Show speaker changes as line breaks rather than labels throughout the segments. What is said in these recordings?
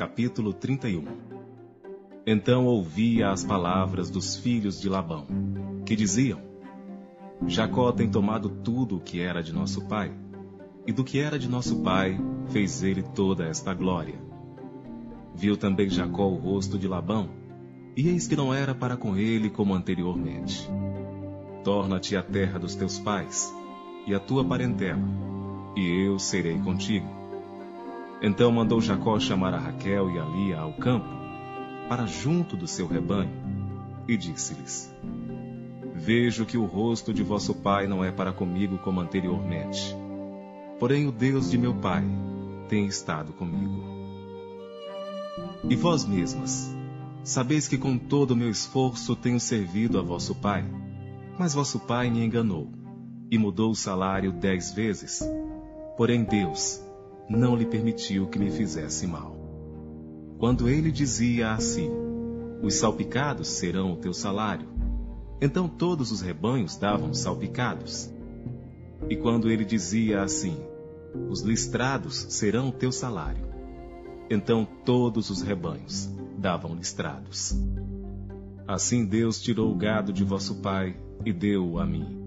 capítulo 31 Então ouvi as palavras dos filhos de Labão, que diziam: Jacó tem tomado tudo o que era de nosso pai, e do que era de nosso pai fez ele toda esta glória. Viu também Jacó o rosto de Labão, e eis que não era para com ele como anteriormente. Torna-te à terra dos teus pais, e a tua parentela, e eu serei contigo então mandou Jacó chamar a Raquel e a Lia ao campo, para junto do seu rebanho, e disse-lhes: Vejo que o rosto de vosso pai não é para comigo como anteriormente. Porém, o Deus de meu pai tem estado comigo. E vós mesmas, sabeis que com todo o meu esforço tenho servido a vosso pai, mas vosso pai me enganou e mudou o salário dez vezes. Porém, Deus, não lhe permitiu que me fizesse mal. Quando ele dizia assim: Os salpicados serão o teu salário, então todos os rebanhos davam salpicados. E quando ele dizia assim: Os listrados serão o teu salário, então todos os rebanhos davam listrados. Assim Deus tirou o gado de vosso pai e deu-o a mim.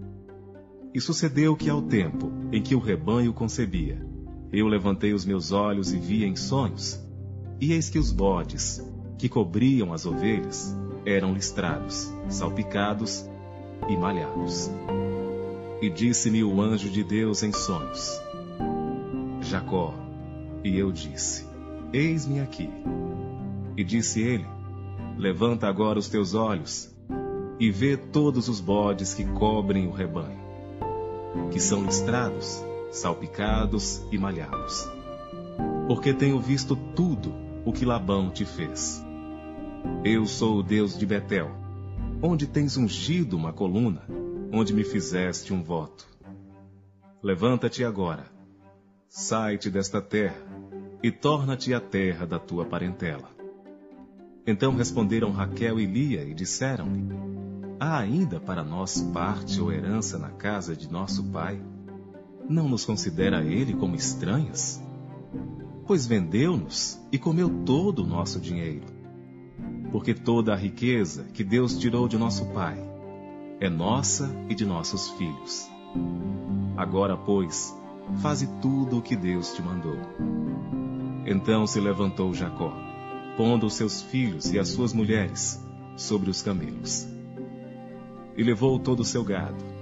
E sucedeu que ao tempo em que o rebanho concebia, eu levantei os meus olhos e vi em sonhos, e eis que os bodes, que cobriam as ovelhas, eram listrados, salpicados e malhados. E disse-me o anjo de Deus em sonhos: Jacó. E eu disse: Eis-me aqui. E disse ele: Levanta agora os teus olhos e vê todos os bodes que cobrem o rebanho, que são listrados salpicados e malhados. Porque tenho visto tudo o que Labão te fez. Eu sou o Deus de Betel, onde tens ungido uma coluna, onde me fizeste um voto. Levanta-te agora, sai-te desta terra e torna-te à terra da tua parentela. Então responderam Raquel e Lia e disseram-lhe: Há ainda para nós parte ou herança na casa de nosso pai? Não nos considera ele como estranhas? Pois vendeu-nos e comeu todo o nosso dinheiro. Porque toda a riqueza que Deus tirou de nosso pai é nossa e de nossos filhos. Agora, pois, faze tudo o que Deus te mandou. Então se levantou Jacó, pondo os seus filhos e as suas mulheres sobre os camelos. E levou todo o seu gado,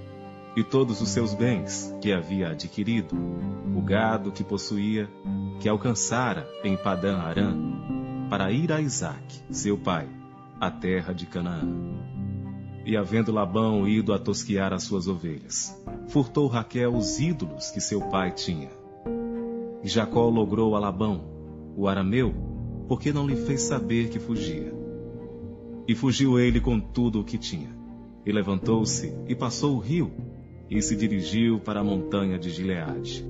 e todos os seus bens que havia adquirido, o gado que possuía, que alcançara em Padã Arã, para ir a Isaque, seu pai, à terra de Canaã. E havendo Labão ido a tosquiar as suas ovelhas, furtou Raquel os ídolos que seu pai tinha. E Jacó logrou a Labão, o arameu, porque não lhe fez saber que fugia. E fugiu ele com tudo o que tinha. E levantou-se e passou o rio, e se dirigiu para a montanha de Gileade.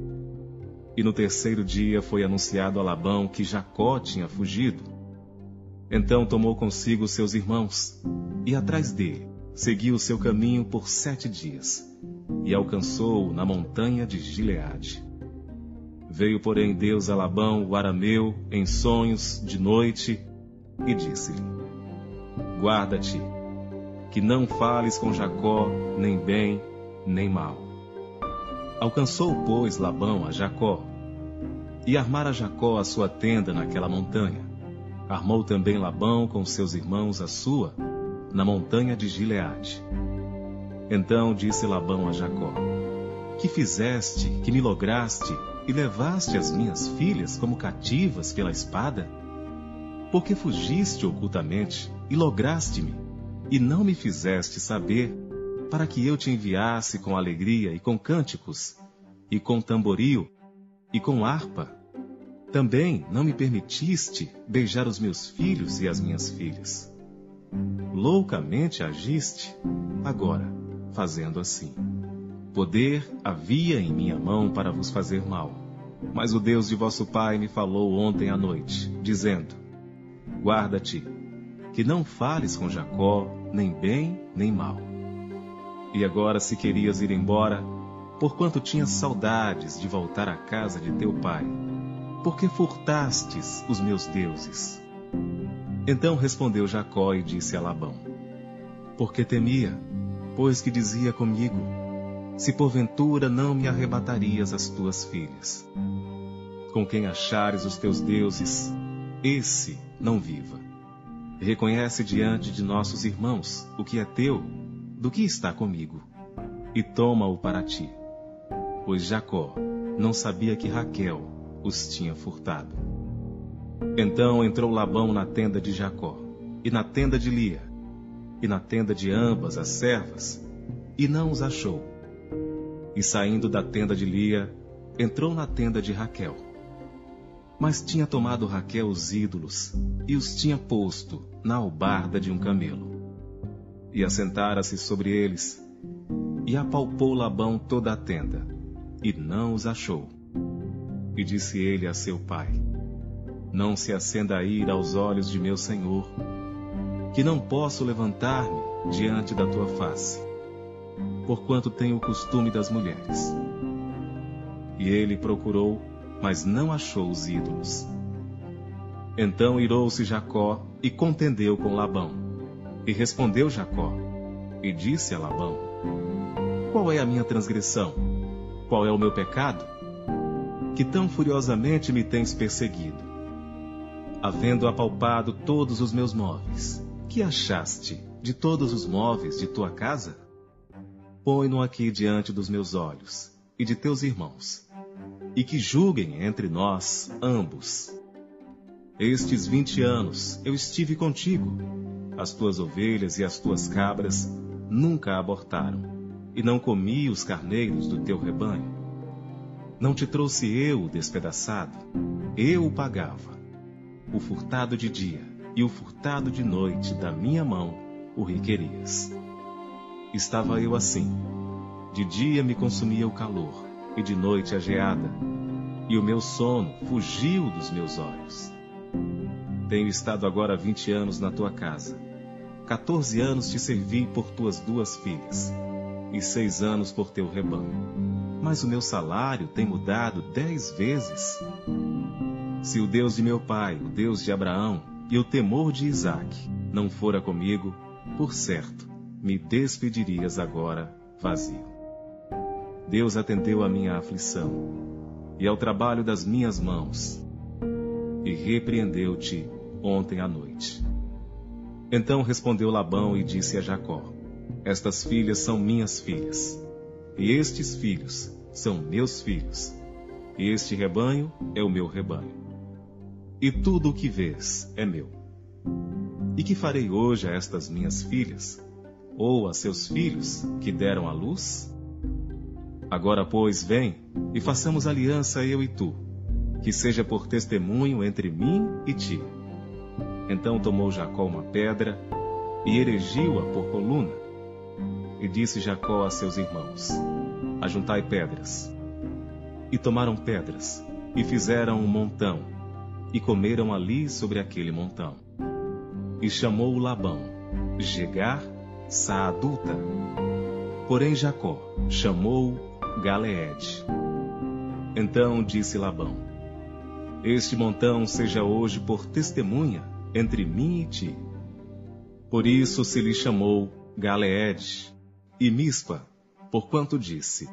E no terceiro dia foi anunciado a Labão que Jacó tinha fugido. Então tomou consigo seus irmãos, e atrás dele seguiu o seu caminho por sete dias, e alcançou-o na montanha de Gileade. Veio, porém, Deus a Labão, o arameu, em sonhos, de noite, e disse-lhe: Guarda-te, que não fales com Jacó, nem bem, nem mal. Alcançou, pois, Labão a Jacó, e armara Jacó a sua tenda naquela montanha. Armou também Labão com seus irmãos a sua, na montanha de Gileade. Então disse Labão a Jacó: Que fizeste, que me lograste, e levaste as minhas filhas como cativas pela espada? Porque fugiste ocultamente e lograste-me, e não me fizeste saber para que eu te enviasse com alegria e com cânticos, e com tamboril, e com harpa. Também não me permitiste beijar os meus filhos e as minhas filhas. Loucamente agiste, agora, fazendo assim. Poder havia em minha mão para vos fazer mal. Mas o Deus de vosso pai me falou ontem à noite, dizendo: Guarda-te, que não fales com Jacó, nem bem nem mal e agora, se querias ir embora, porquanto tinhas saudades de voltar à casa de teu pai, Por que furtastes os meus deuses? Então respondeu Jacó e disse a Labão: Porque temia, pois que dizia comigo: Se porventura não me arrebatarias as tuas filhas. Com quem achares os teus deuses, esse não viva. Reconhece diante de nossos irmãos o que é teu, do que está comigo, e toma-o para ti. Pois Jacó não sabia que Raquel os tinha furtado. Então entrou Labão na tenda de Jacó, e na tenda de Lia, e na tenda de ambas as servas, e não os achou. E saindo da tenda de Lia, entrou na tenda de Raquel. Mas tinha tomado Raquel os ídolos, e os tinha posto na albarda de um camelo. E assentara-se sobre eles, e apalpou Labão toda a tenda, e não os achou. E disse ele a seu pai: Não se acenda a ira aos olhos de meu senhor, que não posso levantar-me diante da tua face, porquanto tenho o costume das mulheres. E ele procurou, mas não achou os ídolos. Então irou-se Jacó e contendeu com Labão. E respondeu Jacó, e disse a Labão: Qual é a minha transgressão? Qual é o meu pecado? que tão furiosamente me tens perseguido. Havendo apalpado todos os meus móveis, que achaste de todos os móveis de tua casa? Põe-no aqui diante dos meus olhos e de teus irmãos, e que julguem entre nós ambos. Estes vinte anos eu estive contigo, as tuas ovelhas e as tuas cabras nunca abortaram, e não comi os carneiros do teu rebanho não te trouxe eu o despedaçado? Eu o pagava. O furtado de dia e o furtado de noite da minha mão o requerias. Estava eu assim. De dia me consumia o calor, e de noite a geada, e o meu sono fugiu dos meus olhos. Tenho estado agora vinte anos na tua casa. Quatorze anos te servi por tuas duas filhas, e seis anos por teu rebanho mas o meu salário tem mudado dez vezes. Se o Deus de meu pai, o Deus de Abraão e o temor de Isaque não fora comigo, por certo, me despedirias agora vazio. Deus atendeu à minha aflição e ao trabalho das minhas mãos, e repreendeu-te ontem à noite. Então respondeu Labão e disse a Jacó: Estas filhas são minhas filhas e estes filhos são meus filhos. E este rebanho é o meu rebanho. E tudo o que vês é meu. E que farei hoje a estas minhas filhas? Ou a seus filhos que deram à luz? Agora, pois, vem e façamos aliança eu e tu, que seja por testemunho entre mim e ti. Então tomou Jacó uma pedra e erigiu-a por coluna e disse Jacó a seus irmãos: Ajuntai pedras. E tomaram pedras, e fizeram um montão, e comeram ali sobre aquele montão. E chamou Labão, Jegar Saaduta. Porém Jacó chamou Galeede. Então disse Labão: Este montão seja hoje por testemunha entre mim e ti. Por isso se lhe chamou Galeede e Mispa, porquanto disse: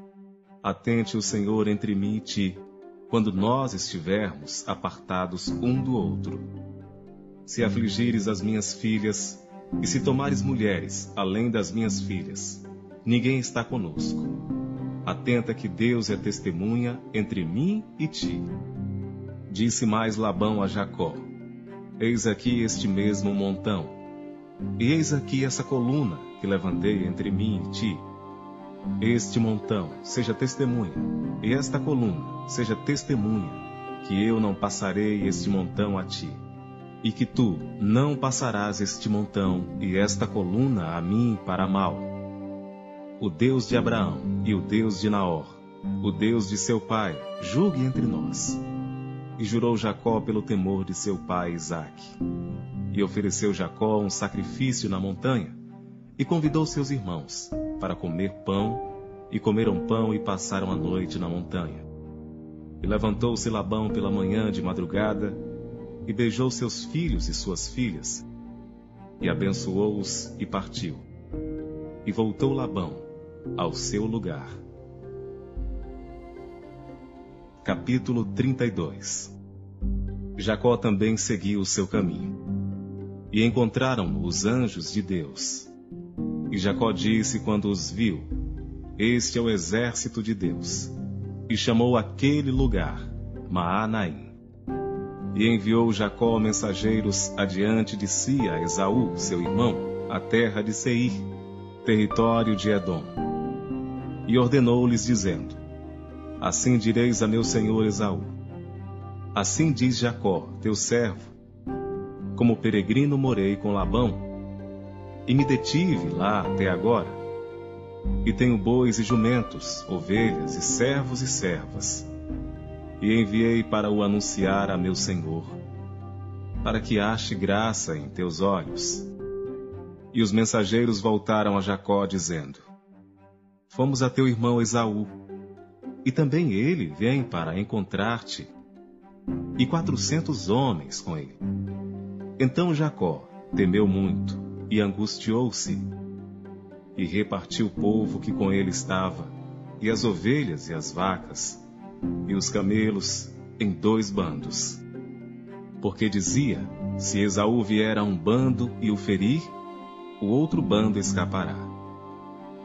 Atente o Senhor entre mim e ti, quando nós estivermos apartados um do outro. Se afligires as minhas filhas, e se tomares mulheres além das minhas filhas, ninguém está conosco. Atenta que Deus é testemunha entre mim e ti. Disse mais Labão a Jacó: Eis aqui este mesmo montão, e eis aqui essa coluna que levantei entre mim e ti. Este montão seja testemunha, e esta coluna seja testemunha, que eu não passarei este montão a ti, e que tu não passarás este montão e esta coluna a mim para mal. O Deus de Abraão e o Deus de Naor, o Deus de seu pai, julgue entre nós. E jurou Jacó pelo temor de seu pai Isaque. E ofereceu Jacó um sacrifício na montanha, e convidou seus irmãos para comer pão, e comeram pão e passaram a noite na montanha. E levantou-se Labão pela manhã de madrugada, e beijou seus filhos e suas filhas, e abençoou-os e partiu. E voltou Labão ao seu lugar. Capítulo 32 Jacó também seguiu o seu caminho. E encontraram os anjos de Deus. E Jacó disse quando os viu: Este é o exército de Deus. E chamou aquele lugar Maanaim. E enviou Jacó mensageiros adiante de si a Esaú, seu irmão, a terra de Seir, território de Edom. E ordenou-lhes, dizendo: Assim direis a meu senhor Esaú: Assim diz Jacó, teu servo: Como peregrino morei com Labão, e me detive lá até agora. E tenho bois e jumentos, ovelhas e servos e servas. E enviei para o anunciar a meu senhor, para que ache graça em teus olhos. E os mensageiros voltaram a Jacó, dizendo: Fomos a teu irmão Esaú, e também ele vem para encontrar-te, e quatrocentos homens com ele. Então Jacó temeu muito e angustiou-se, e repartiu o povo que com ele estava, e as ovelhas e as vacas, e os camelos em dois bandos. Porque dizia: Se Esaú vier a um bando e o ferir, o outro bando escapará.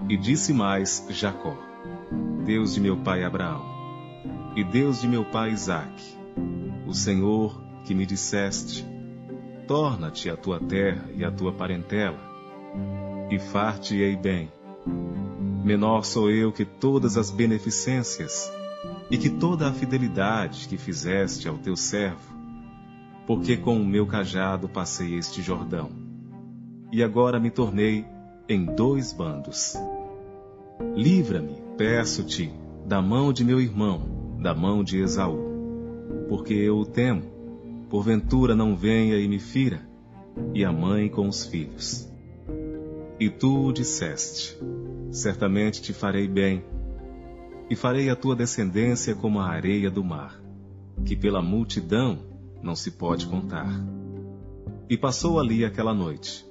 E disse mais Jacó: Deus de meu pai Abraão, e Deus de meu pai Isaque, o Senhor que me disseste: Torna-te a tua terra e a tua parentela, e far-te-ei bem. Menor sou eu que todas as beneficências, e que toda a fidelidade que fizeste ao teu servo, porque com o meu cajado passei este Jordão, e agora me tornei em dois bandos. Livra-me, peço-te, da mão de meu irmão, da mão de Esaú, porque eu o temo, porventura não venha e me fira, e a mãe com os filhos. E tu o disseste: certamente te farei bem, e farei a tua descendência como a areia do mar, que pela multidão não se pode contar. E passou ali aquela noite,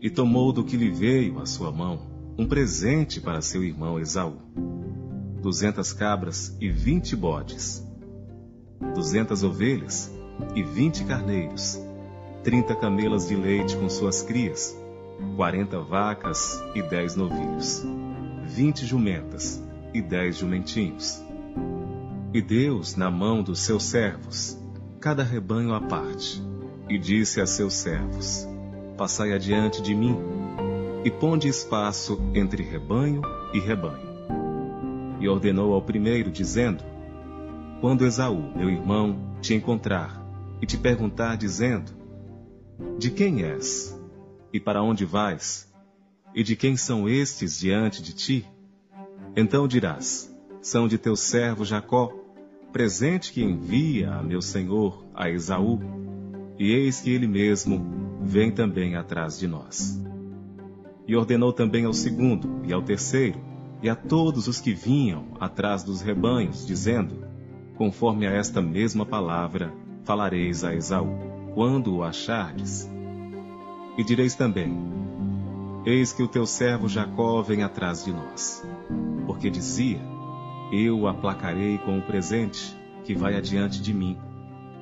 e tomou do que lhe veio à sua mão, um presente para seu irmão Esaú: duzentas cabras e vinte bodes, duzentas ovelhas e vinte carneiros, trinta camelas de leite com suas crias, quarenta vacas e dez novilhos, vinte jumentas e dez jumentinhos. E Deus na mão dos seus servos, cada rebanho à parte, e disse a seus servos: Passai adiante de mim e ponde espaço entre rebanho e rebanho. E ordenou ao primeiro, dizendo: Quando Esaú, meu irmão, te encontrar e te perguntar, dizendo: De quem és? E para onde vais? E de quem são estes diante de ti? Então dirás: São de teu servo Jacó, presente que envia a meu senhor, a Esaú, e eis que ele mesmo vem também atrás de nós. E ordenou também ao segundo e ao terceiro, e a todos os que vinham atrás dos rebanhos, dizendo: Conforme a esta mesma palavra, falareis a Esaú, quando o achardes. E direis também: Eis que o teu servo Jacó vem atrás de nós. Porque dizia: Eu o aplacarei com o presente que vai adiante de mim,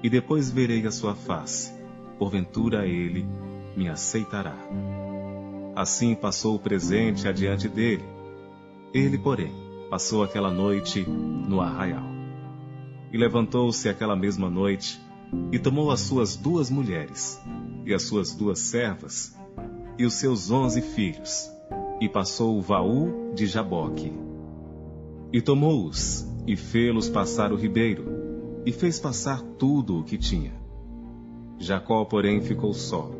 e depois verei a sua face. Porventura ele me aceitará. Assim passou o presente adiante dele. Ele, porém, passou aquela noite no arraial. E levantou-se aquela mesma noite, e tomou as suas duas mulheres, e as suas duas servas, e os seus onze filhos, e passou o vaú de Jaboque. E tomou-os, e fê-los passar o ribeiro, e fez passar tudo o que tinha. Jacó, porém, ficou só.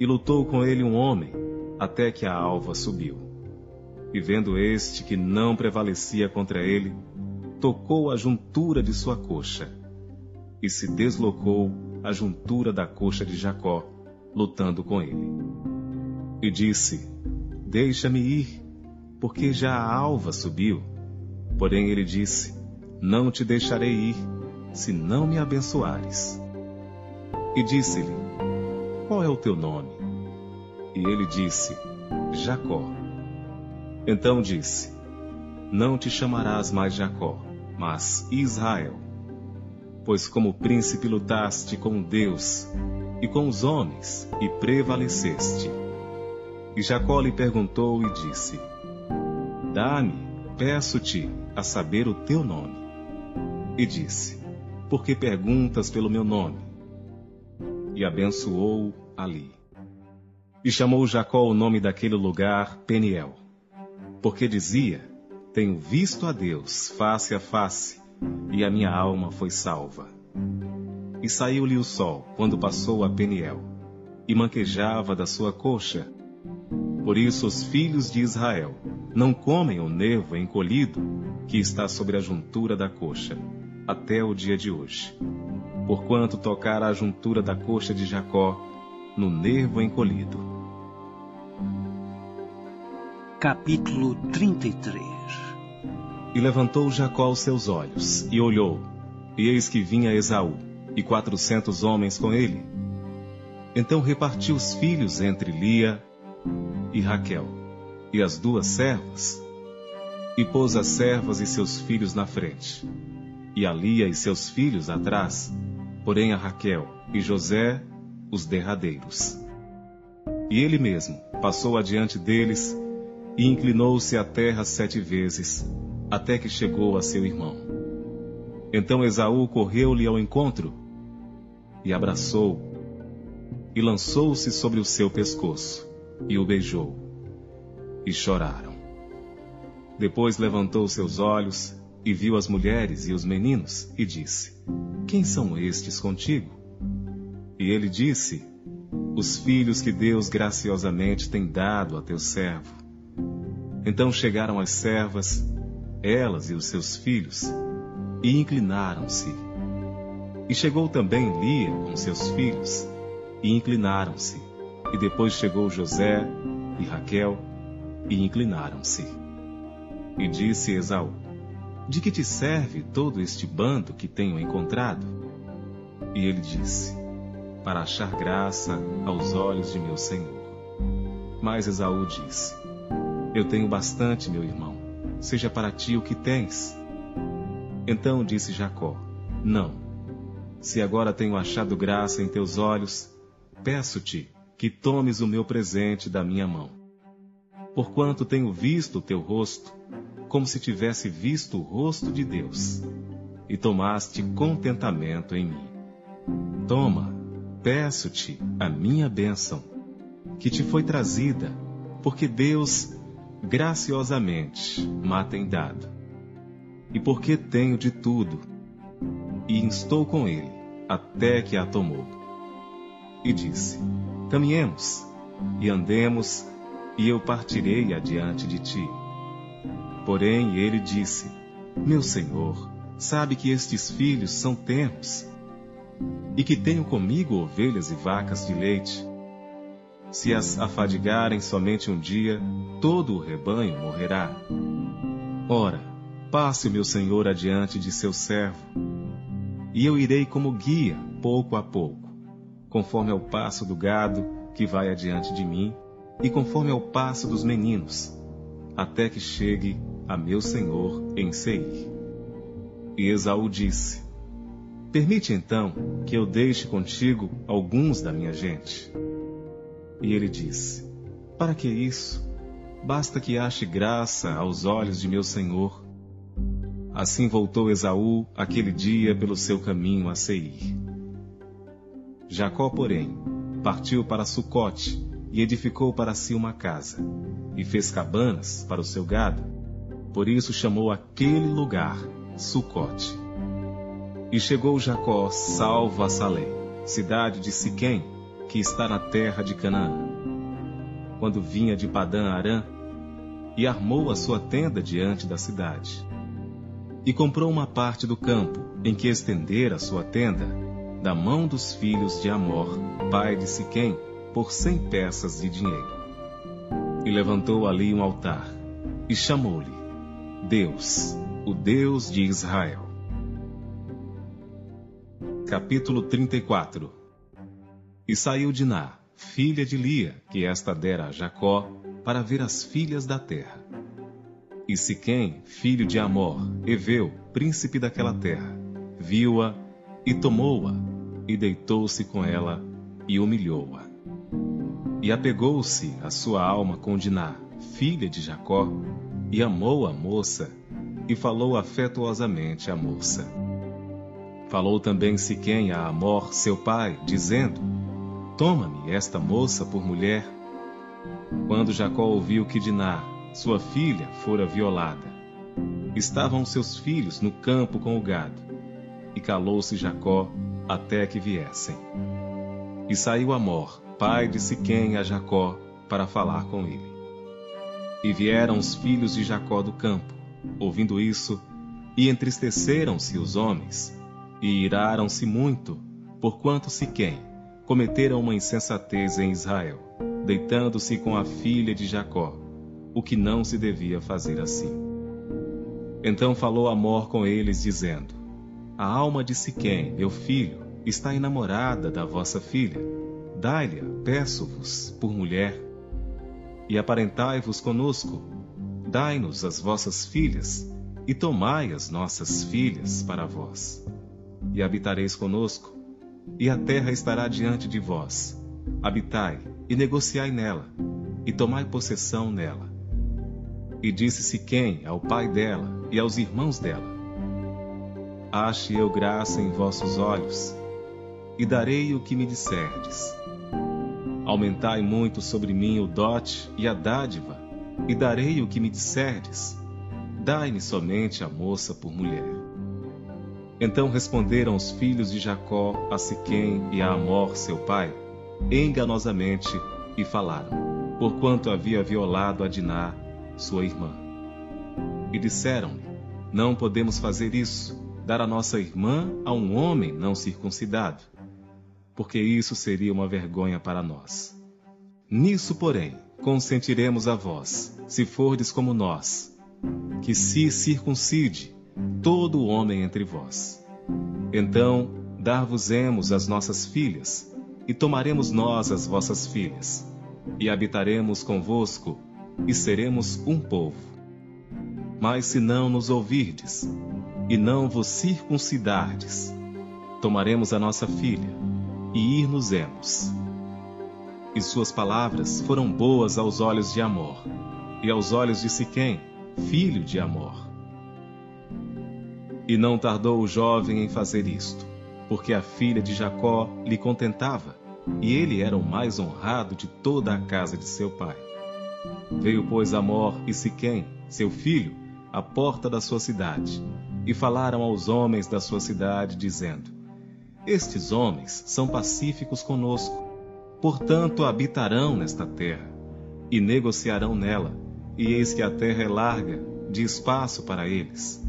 E lutou com ele um homem, até que a alva subiu. E vendo este que não prevalecia contra ele, tocou a juntura de sua coxa, e se deslocou a juntura da coxa de Jacó, lutando com ele. E disse: Deixa-me ir, porque já a alva subiu. Porém ele disse: Não te deixarei ir, se não me abençoares. E disse-lhe: Qual é o teu nome? E ele disse: Jacó. Então disse: Não te chamarás mais Jacó, mas Israel. Pois como príncipe lutaste com Deus e com os homens e prevaleceste. E Jacó lhe perguntou e disse: Dá-me, peço-te, a saber o teu nome. E disse: Por que perguntas pelo meu nome? E abençoou ali. E chamou Jacó o nome daquele lugar Peniel, porque dizia: Tenho visto a Deus face a face, e a minha alma foi salva. E saiu-lhe o sol quando passou a Peniel, e manquejava da sua coxa. Por isso os filhos de Israel não comem o nervo encolhido que está sobre a juntura da coxa, até o dia de hoje. Porquanto tocar a juntura da coxa de Jacó no nervo encolhido.
Capítulo 33
E levantou Jacó os seus olhos, e olhou, e eis que vinha Esaú, e quatrocentos homens com ele. Então repartiu os filhos entre Lia e Raquel, e as duas servas, e pôs as servas e seus filhos na frente, e a Lia e seus filhos atrás, porém a Raquel e José os derradeiros. E ele mesmo passou adiante deles e inclinou-se à terra sete vezes, até que chegou a seu irmão. Então Esaú correu-lhe ao encontro e abraçou, e lançou-se sobre o seu pescoço, e o beijou, e choraram. Depois levantou seus olhos e viu as mulheres e os meninos, e disse: Quem são estes contigo? E ele disse: Os filhos que Deus graciosamente tem dado a teu servo. Então chegaram as servas, elas e os seus filhos, e inclinaram-se. E chegou também Lia com seus filhos, e inclinaram-se. E depois chegou José e Raquel, e inclinaram-se. E disse Esaú: De que te serve todo este bando que tenho encontrado? E ele disse: Para achar graça aos olhos de meu senhor. Mas Esaú disse: Eu tenho bastante, meu irmão, seja para ti o que tens. Então disse Jacó: Não. Se agora tenho achado graça em teus olhos, peço-te que tomes o meu presente da minha mão. Porquanto tenho visto o teu rosto, como se tivesse visto o rosto de Deus, e tomaste contentamento em mim. Toma, peço-te a minha bênção, que te foi trazida, porque Deus graciosamente ma tem dado. E porque tenho de tudo, e estou com ele, até que a tomou. E disse: Caminhemos, e andemos, e eu partirei adiante de ti. Porém ele disse: Meu senhor, sabe que estes filhos são tenros, e que tenho comigo ovelhas e vacas de leite. Se as afadigarem somente um dia, todo o rebanho morrerá. Ora, passe o meu senhor adiante de seu servo, e eu irei como guia, pouco a pouco, conforme ao passo do gado que vai adiante de mim, e conforme ao passo dos meninos, até que chegue a meu senhor em Seir. E Esaú disse: Permite então que eu deixe contigo alguns da minha gente. E ele disse: Para que isso? Basta que ache graça aos olhos de meu senhor. Assim voltou Esaú aquele dia pelo seu caminho a Seir. Jacó, porém, partiu para Sucote e edificou para si uma casa, e fez cabanas para o seu gado. Por isso chamou aquele lugar Sucote. E chegou Jacó salvo a Salém, cidade de Siquém, que está na terra de Canaã. Quando vinha de Padã Arã, e armou a sua tenda diante da cidade. E comprou uma parte do campo em que estender a sua tenda, da mão dos filhos de Amor, pai de Siquém, por cem peças de dinheiro. E levantou ali um altar, e chamou-lhe Deus, o Deus de Israel. Capítulo 34 E saiu Diná, filha de Lia, que esta dera a Jacó, para ver as filhas da terra. E Siquém, filho de Amor, Eveu, príncipe daquela terra, viu-a e tomou-a, e deitou-se com ela e humilhou-a. E apegou-se a sua alma com Diná, filha de Jacó, e amou a moça, e falou afetuosamente à moça. Falou também Siquém a Amor, seu pai, dizendo: Toma-me esta moça por mulher. Quando Jacó ouviu que Diná, sua filha, fora violada, estavam seus filhos no campo com o gado, e calou-se Jacó até que viessem. E saiu Amor, pai de Siquém, a Jacó, para falar com ele. E vieram os filhos de Jacó do campo, ouvindo isso, e entristeceram-se os homens, e iraram-se muito, porquanto Siquém cometeram uma insensatez em Israel, deitando-se com a filha de Jacó, o que não se devia fazer assim. Então falou Amor com eles, dizendo: A alma de Siquém, meu filho, está enamorada da vossa filha. Dai-lhe, peço-vos, por mulher. E aparentai-vos conosco. Dai-nos as vossas filhas, e tomai as nossas filhas para vós. E habitareis conosco, e a terra estará diante de vós. Habitai, e negociai nela, e tomai possessão nela. E disse Siquém ao pai dela e aos irmãos dela: Ache eu graça em vossos olhos, e darei o que me disserdes. Aumentai muito sobre mim o dote e a dádiva, e darei o que me disserdes. Dai-me somente a moça por mulher. Então responderam os filhos de Jacó a Siquém e a Amor, seu pai, enganosamente, e falaram, porquanto havia violado a Diná, sua irmã. E disseram-lhe: Não podemos fazer isso, dar a nossa irmã a um homem não circuncidado porque isso seria uma vergonha para nós. Nisso, porém, consentiremos a vós, se fordes como nós, que se circuncide todo o homem entre vós. Então, dar-vos-emos as nossas filhas, e tomaremos nós as vossas filhas, e habitaremos convosco, e seremos um povo. Mas se não nos ouvirdes, e não vos circuncidardes, tomaremos a nossa filha, e ir-nos-emos. E suas palavras foram boas aos olhos de Amor, e aos olhos de Siquém, filho de Amor. E não tardou o jovem em fazer isto, porque a filha de Jacó lhe contentava, e ele era o mais honrado de toda a casa de seu pai. Veio, pois, Amor e Siquém, seu filho, à porta da sua cidade, e falaram aos homens da sua cidade, dizendo: estes homens são pacíficos conosco, portanto habitarão nesta terra, e negociarão nela, e eis que a terra é larga, de espaço para eles.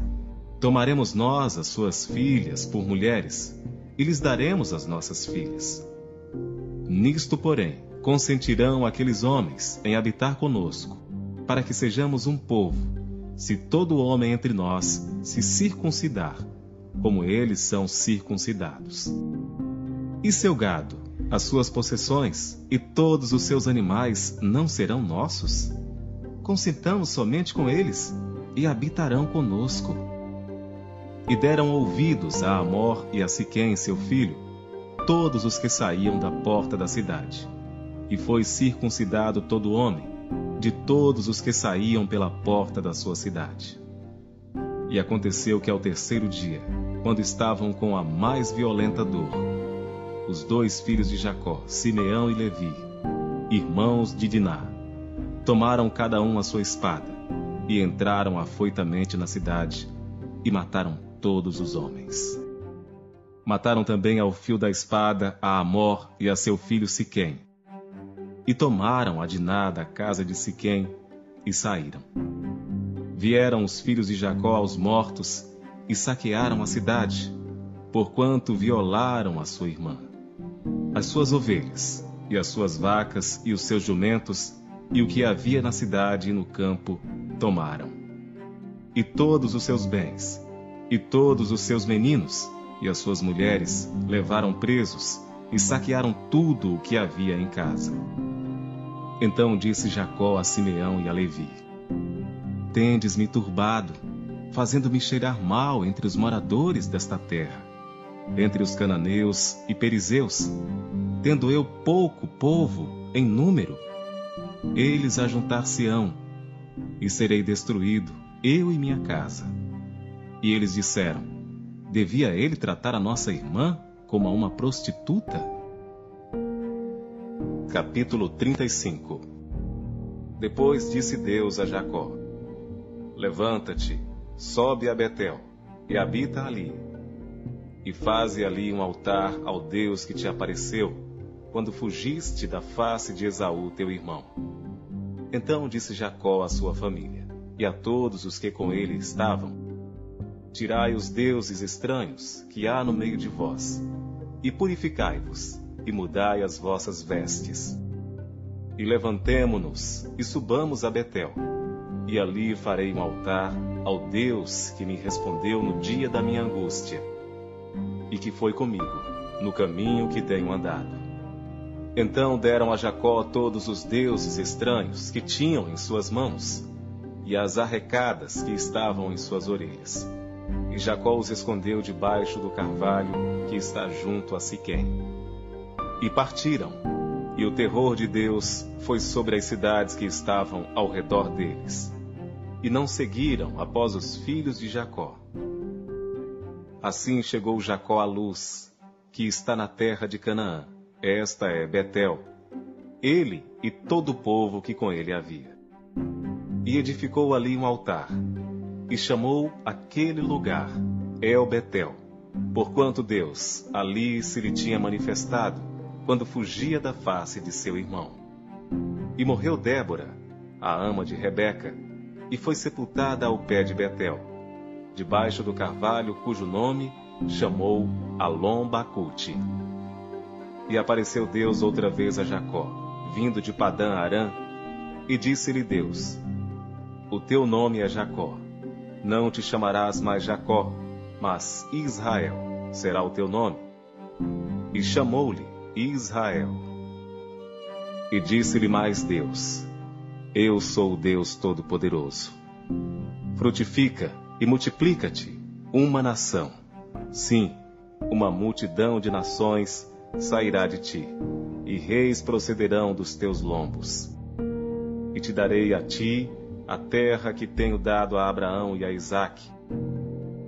Tomaremos nós as suas filhas por mulheres, e lhes daremos as nossas filhas. Nisto, porém, consentirão aqueles homens em habitar conosco, para que sejamos um povo, se todo homem entre nós se circuncidar como eles são circuncidados. E seu gado, as suas possessões e todos os seus animais não serão nossos? Consentamos somente com eles e habitarão conosco. E deram ouvidos a Amor e a Siquém, seu filho, todos os que saíam da porta da cidade. E foi circuncidado todo homem, de todos os que saíam pela porta da sua cidade. E aconteceu que ao terceiro dia, quando estavam com a mais violenta dor, os dois filhos de Jacó, Simeão e Levi, irmãos de Diná, tomaram cada um a sua espada e entraram afoitamente na cidade e mataram todos os homens. Mataram também ao fio da espada a Amor e a seu filho Siquém. E tomaram a Diná da casa de Siquém e saíram. Vieram os filhos de Jacó aos mortos e saquearam a cidade, porquanto violaram a sua irmã. As suas ovelhas, e as suas vacas, e os seus jumentos, e o que havia na cidade e no campo, tomaram. E todos os seus bens, e todos os seus meninos, e as suas mulheres levaram presos e saquearam tudo o que havia em casa. Então disse Jacó a Simeão e a Levi: Tendes-me turbado, fazendo-me cheirar mal entre os moradores desta terra, entre os cananeus e perizeus, tendo eu pouco povo em número. Eles ajuntar-se-ão, e serei destruído, eu e minha casa. E eles disseram: Devia ele tratar a nossa irmã como a uma prostituta? Capítulo 35 Depois disse Deus a Jacó: Levanta-te, sobe a Betel, e habita ali. E faze ali um altar ao Deus que te apareceu, quando fugiste da face de Esaú, teu irmão. Então disse Jacó à sua família, e a todos os que com ele estavam: Tirai os deuses estranhos que há no meio de vós, e purificai-vos e mudai as vossas vestes. E levantemo-nos e subamos a Betel, e ali farei um altar ao Deus que me respondeu no dia da minha angústia, e que foi comigo no caminho que tenho andado. Então deram a Jacó todos os deuses estranhos que tinham em suas mãos, e as arrecadas que estavam em suas orelhas. E Jacó os escondeu debaixo do carvalho que está junto a Siquém. E partiram, e o terror de Deus foi sobre as cidades que estavam ao redor deles. E não seguiram após os filhos de Jacó. Assim chegou Jacó à luz, que está na terra de Canaã. Esta é Betel. Ele e todo o povo que com ele havia. E edificou ali um altar, e chamou aquele lugar El Betel, porquanto Deus ali se lhe tinha manifestado quando fugia da face de seu irmão. E morreu Débora, a ama de Rebeca, e foi sepultada ao pé de Betel, debaixo do carvalho cujo nome chamou Alom Bacute. E apareceu Deus outra vez a Jacó, vindo de Padã Arã, e disse-lhe Deus: O teu nome é Jacó. Não te chamarás mais Jacó, mas Israel será o teu nome. E chamou-lhe Israel. E disse-lhe mais Deus: Eu sou o Deus Todo-Poderoso. Frutifica e multiplica-te, uma nação. Sim, uma multidão de nações sairá de ti, e reis procederão dos teus lombos. E te darei a ti a terra que tenho dado a Abraão e a Isaque,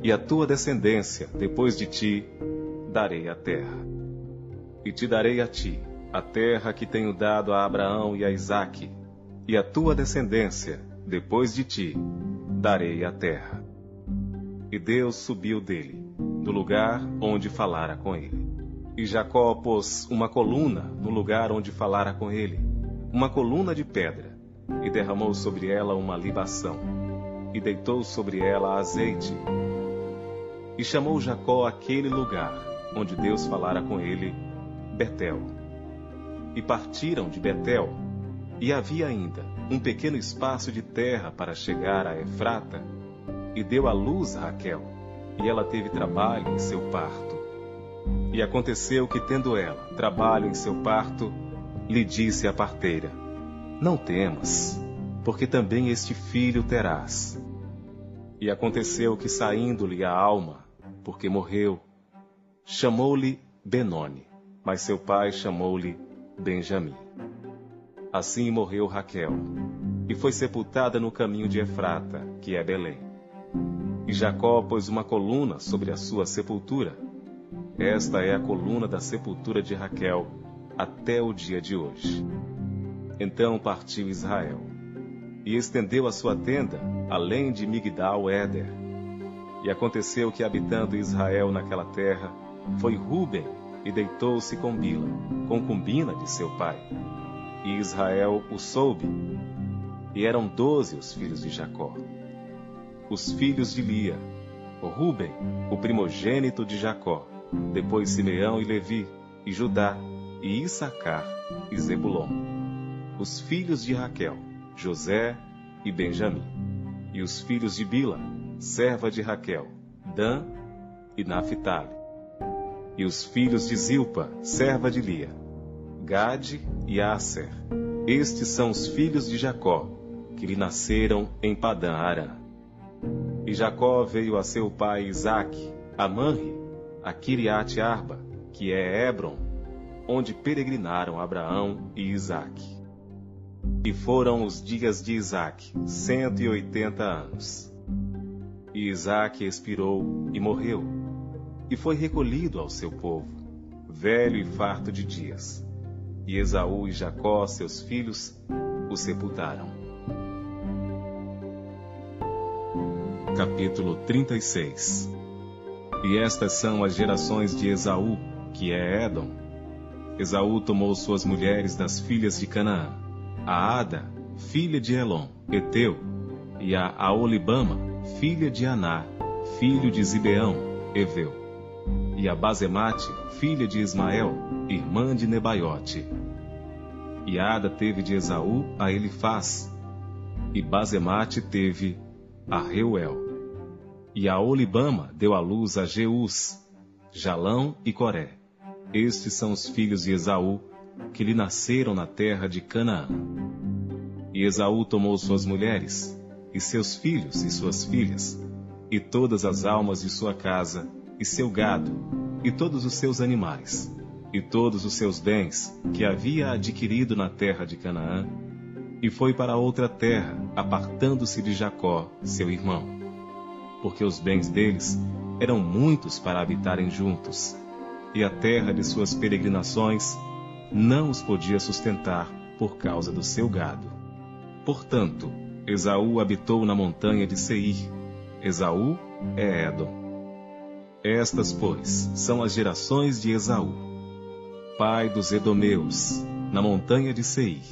e a tua descendência, depois de ti, darei a terra e te darei a ti a terra que tenho dado a Abraão e a Isaque, e a tua descendência, depois de ti, darei a terra. E Deus subiu dele, do lugar onde falara com ele. E Jacó pôs uma coluna no lugar onde falara com ele, uma coluna de pedra, e derramou sobre ela uma libação, e deitou sobre ela azeite. E chamou Jacó aquele lugar onde Deus falara com ele, Betel. E partiram de Betel, e havia ainda um pequeno espaço de terra para chegar a Efrata, e deu à luz a Raquel, e ela teve trabalho em seu parto. E aconteceu que, tendo ela trabalho em seu parto, lhe disse a parteira: Não temas, porque também este filho terás. E aconteceu que, saindo-lhe a alma, porque morreu, chamou-lhe Benoni mas seu pai chamou-lhe Benjamim. Assim morreu Raquel, e foi sepultada no caminho de Efrata, que é Belém. E Jacó pôs uma coluna sobre a sua sepultura. Esta é a coluna da sepultura de Raquel até o dia de hoje. Então partiu Israel, e estendeu a sua tenda além de Migdal-Éder. E aconteceu que, habitando Israel naquela terra, foi Ruben e deitou-se com Bila, concubina de seu pai. E Israel o soube. E eram doze os filhos de Jacó. Os filhos de Lia, Ruben, o primogênito de Jacó, depois Simeão e Levi, e Judá, e Issacar, e Zebulon. Os filhos de Raquel, José e Benjamim. E os filhos de Bila, serva de Raquel, Dan e Naphtali E os filhos de Zilpa, serva de Lia, Gade e Aser. Estes são os filhos de Jacó, que lhe nasceram em Padã Arã. E Jacó veio a seu pai Isaque, a Manre, a Kiriate Arba, que é Hebron, onde peregrinaram Abraão e Isaque. E foram os dias de Isaque, cento e oitenta anos. E Isaque expirou e morreu, e foi recolhido ao seu povo, velho e farto de dias. E Esaú e Jacó, seus filhos, o sepultaram. Capítulo 36 E estas são as gerações de Esaú, que é Edom. Esaú tomou suas mulheres das filhas de Canaã, a Ada, filha de Elon, Eteu, e a Aolibama, filha de Aná, filho de Zibeão, Eveu, e a Bazemate, filha de Ismael, irmã de Nebaiote. E Ada teve de Esaú a Elifaz, e Bazemate teve a Reuel. E a Olibama deu à luz a Jeus, Jalão e Coré. Estes são os filhos de Esaú, que lhe nasceram na terra de Canaã. E Esaú tomou suas mulheres, e seus filhos e suas filhas, e todas as almas de sua casa, e seu gado, e todos os seus animais, e todos os seus bens que havia adquirido na terra de Canaã, e foi para outra terra, apartando-se de Jacó, seu irmão porque os bens deles eram muitos para habitarem juntos, e a terra de suas peregrinações não os podia sustentar por causa do seu gado. Portanto, Esaú habitou na montanha de Seir. Esaú é Edom. Estas, pois, são as gerações de Esaú, pai dos Edomeus, na montanha de Seir.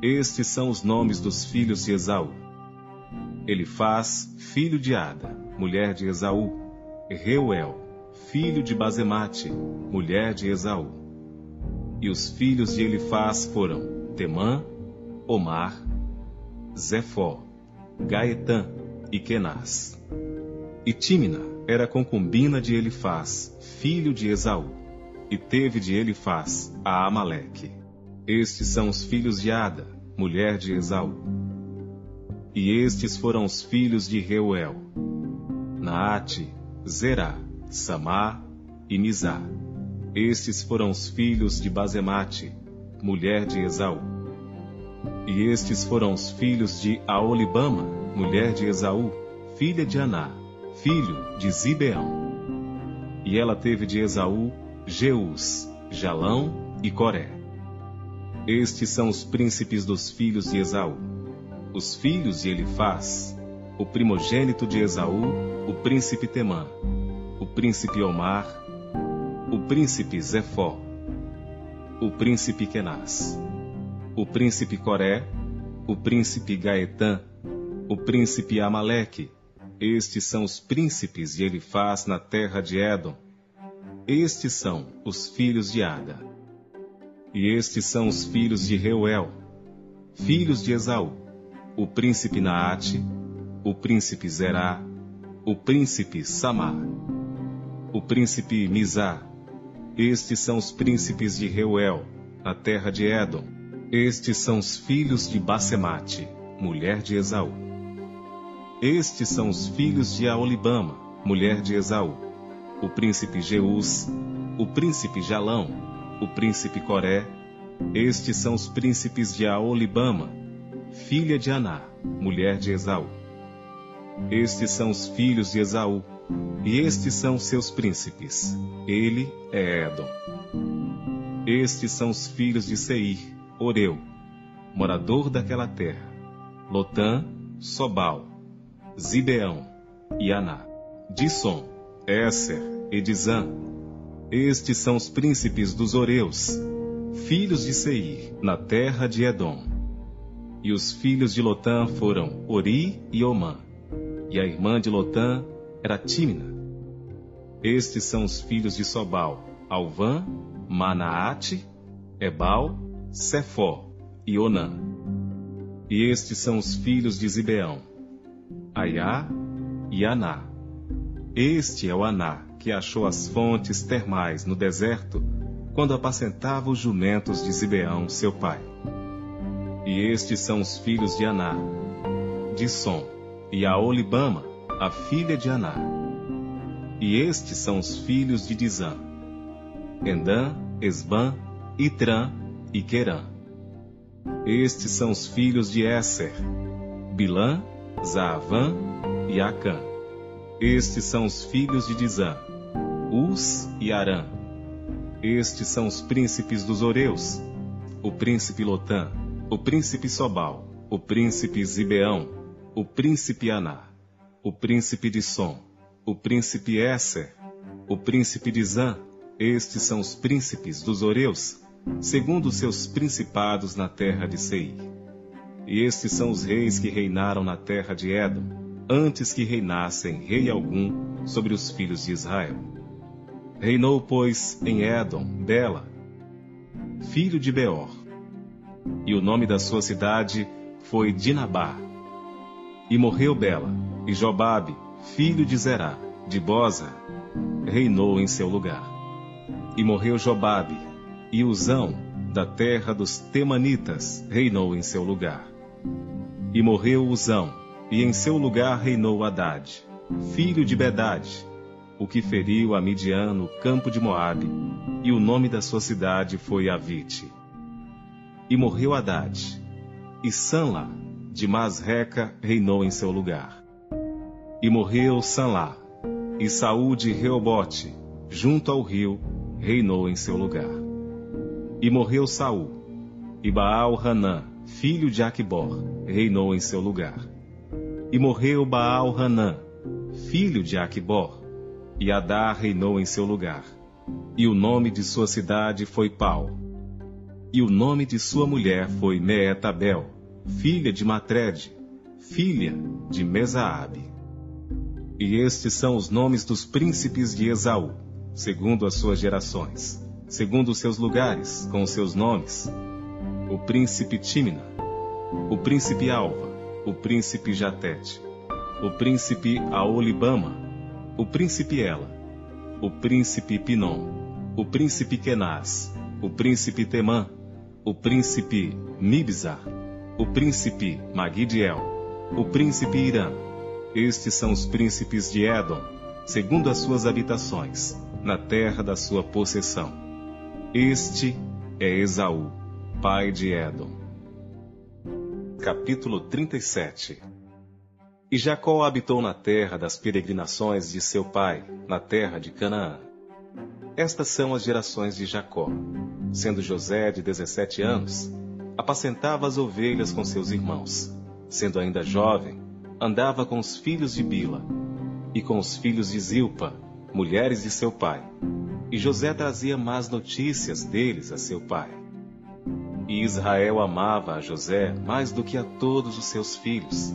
Estes são os nomes dos filhos de Esaú. Elifaz, filho de Ada, mulher de Esaú, Reuel, filho de Bazemate, mulher de Esaú. E os filhos de Elifaz foram Temã, Omar, Zefó, Gaetã e Kenaz. E Tímina era concubina de Elifaz, filho de Esaú, e teve de Elifaz a Amaleque. Estes são os filhos de Ada, mulher de Esaú. E estes foram os filhos de Reuel: Naate, Zerá, Samá e Nizá. Estes foram os filhos de Bazemate, mulher de Esaú. E estes foram os filhos de Aolibama, mulher de Esaú, filha de Aná, filho de Zibeão. E ela teve de Esaú Jeus, Jalão e Coré. Estes são os príncipes dos filhos de Esaú os filhos de Elifaz, o primogênito de Esaú, o príncipe Temã, o príncipe Omar, o príncipe Zefó, o príncipe Kenaz, o príncipe Coré, o príncipe Gaetã, o príncipe Amaleque. Estes são os príncipes de Elifaz na terra de Édom. Estes são os filhos de Ada. E estes são os filhos de Reuel, filhos de Esaú o príncipe Naate, o príncipe Zerá, o príncipe Samar, o príncipe Mizá. Estes são os príncipes de Reuel, na terra de Édom. Estes são os filhos de Basemate, mulher de Esaú. Estes são os filhos de Aolibama, mulher de Esaú. O príncipe Jeus, o príncipe Jalão, o príncipe Coré. Estes são os príncipes de Aolibama, filha de Aná, mulher de Esaú. Estes são os filhos de Esaú, e estes são seus príncipes. Ele é Edom. Estes são os filhos de Seir, Oreu, morador daquela terra. Lotã, Sobal, Zibeão e Aná. Disson, Esser e Dizã. Estes são os príncipes dos Oreus, filhos de Seir, na terra de Edom. E os filhos de Lotã foram Ori e Omã. E a irmã de Lotã era Tímina. Estes são os filhos de Sobal, Alvã, Manaate, Ebal, Cefó e Onã. E estes são os filhos de Zibeão, Aiá e Aná. Este é o Aná, que achou as fontes termais no deserto, quando apacentava os jumentos de Zibeão, seu pai. E estes são os filhos de Aná, de Som, e a Olibama, a filha de Aná. E estes são os filhos de Dizã, Endã, Esbã, Itrã e Querã. Estes são os filhos de Esser, Bilã, Zaavã e Acã. Estes são os filhos de Dizã, Uz e Arã. Estes são os príncipes dos Oreus, o príncipe Lotã, o príncipe Sobal, o príncipe Zibeão, o príncipe Aná, o príncipe de Som, o príncipe Esser, o príncipe de Zã. Estes são os príncipes dos Oreus, segundo seus principados na terra de Seir. E estes são os reis que reinaram na terra de Édom, antes que reinassem rei algum sobre os filhos de Israel. Reinou, pois, em Édom, Bela, filho de Beor. E o nome da sua cidade foi Dinabá. E morreu Bela, e Jobabe, filho de Zerá, de Boza, reinou em seu lugar. E morreu Jobabe, e Uzão, da terra dos Temanitas, reinou em seu lugar. E morreu Uzão, e em seu lugar reinou Haddad, filho de Bedad, o que feriu a Midian no campo de Moabe, e o nome da sua cidade foi Avite. E morreu Haddad, e Sanla, de Masreca, reinou em seu lugar. E morreu Sanlá, e Saúl de Reobote, junto ao rio, reinou em seu lugar. E morreu Saul, e Baal Hanã, filho de Aquibor, reinou em seu lugar. E morreu Baal Hanã, filho de Aquibor, e Adá reinou em seu lugar. E o nome de sua cidade foi Pau. E o nome de sua mulher foi Meetabel, filha de Matred, filha de Mesaabe. E estes são os nomes dos príncipes de Esaú, segundo as suas gerações segundo os seus lugares, com os seus nomes: o príncipe Tímina, o príncipe Alva, o príncipe Jatete, o príncipe Aolibama, o príncipe Ela, o príncipe Pinom, o príncipe Kenaz, o príncipe Temã, o príncipe Mibzar, o príncipe Magidiel, o príncipe Irã. Estes são os príncipes de Edom, segundo as suas habitações, na terra da sua possessão. Este é Esaú, pai de Edom. Capítulo 37 E Jacó habitou na terra das peregrinações de seu pai, na terra de Canaã. Estas são as gerações de Jacó. Sendo José de 17 anos, apacentava as ovelhas com seus irmãos. Sendo ainda jovem, andava com os filhos de Bila e com os filhos de Zilpa, mulheres de seu pai e José trazia más notícias deles a seu pai. E Israel amava a José mais do que a todos os seus filhos,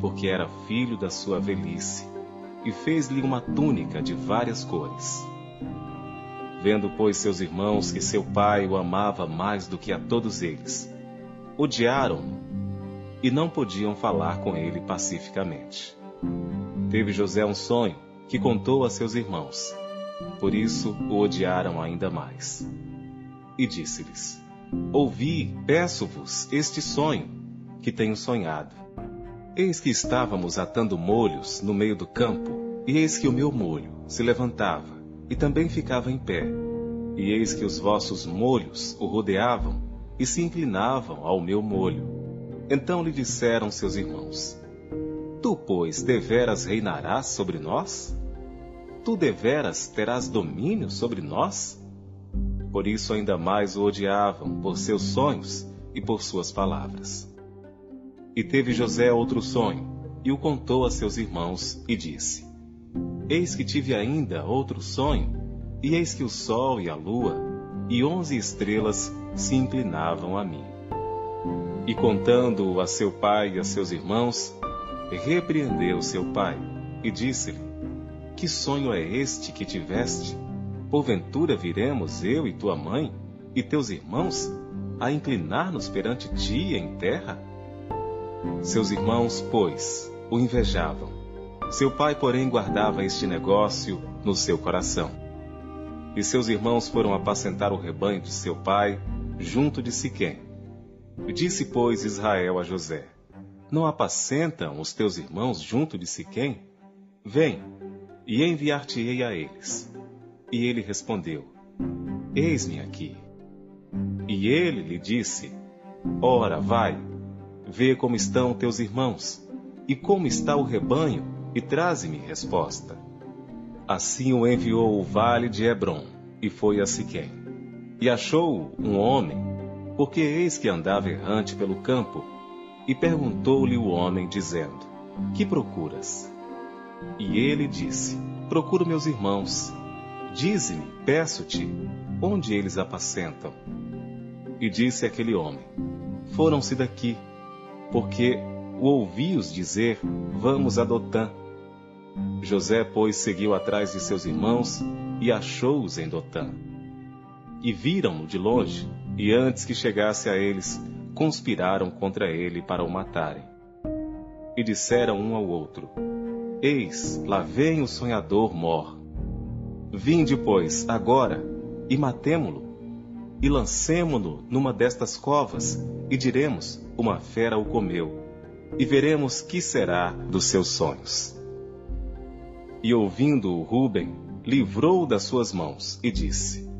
porque era filho da sua velhice, e fez-lhe uma túnica de várias cores. Vendo, pois, seus irmãos que seu pai o amava mais do que a todos eles, odiaram-no e não podiam falar com ele pacificamente. Teve José um sonho que contou a seus irmãos por isso o odiaram ainda mais. E disse-lhes: Ouvi, peço-vos, este sonho que tenho sonhado. Eis que estávamos atando molhos no meio do campo, e eis que o meu molho se levantava e também ficava em pé. E eis que os vossos molhos o rodeavam e se inclinavam ao meu molho. Então lhe disseram seus irmãos: Tu, pois, deveras reinarás sobre nós? tu deveras terás domínio sobre nós? Por isso ainda mais o odiavam, por seus sonhos e por suas palavras. E teve José outro sonho, e o contou a seus irmãos, e disse: Eis que tive ainda outro sonho, e eis que o sol e a lua e onze estrelas se inclinavam a mim. E contando-o a seu pai e a seus irmãos, repreendeu seu pai, e disse-lhe: que sonho é este que tiveste? Porventura viremos eu e tua mãe e teus irmãos a inclinar-nos perante ti em terra? Seus irmãos, pois, o invejavam. Seu pai, porém, guardava este negócio no seu coração. E seus irmãos foram apacentar o rebanho de seu pai junto de Siquém. Disse, pois, Israel a José: Não apacentam os teus irmãos junto de Siquém? Vem, e enviar-te-ei a eles. E ele respondeu: Eis-me aqui. E ele lhe disse: Ora, vai, vê como estão teus irmãos, e como está o rebanho, e traze-me resposta. Assim o enviou o vale de Hebron, e foi a Siquém. E achou um homem, porque eis que andava errante pelo campo, e perguntou-lhe o homem, dizendo: Que procuras? E ele disse: Procuro meus irmãos. Dize-me, peço-te, onde eles apacentam. E disse aquele homem: Foram-se daqui, porque o ouvi-os dizer: Vamos a Dotã. José, pois, seguiu atrás de seus irmãos e achou-os em Dotã. E viram-no de longe, e antes que chegasse a eles, conspiraram contra ele para o matarem. E disseram um ao outro: Eis, lá vem o sonhador mor. Vinde, pois, agora, e matemo-lo, e lancemo-no numa destas covas, e diremos: Uma fera o comeu, e veremos que será dos seus sonhos. E ouvindo-o Ruben, livrou-o das suas mãos, e disse: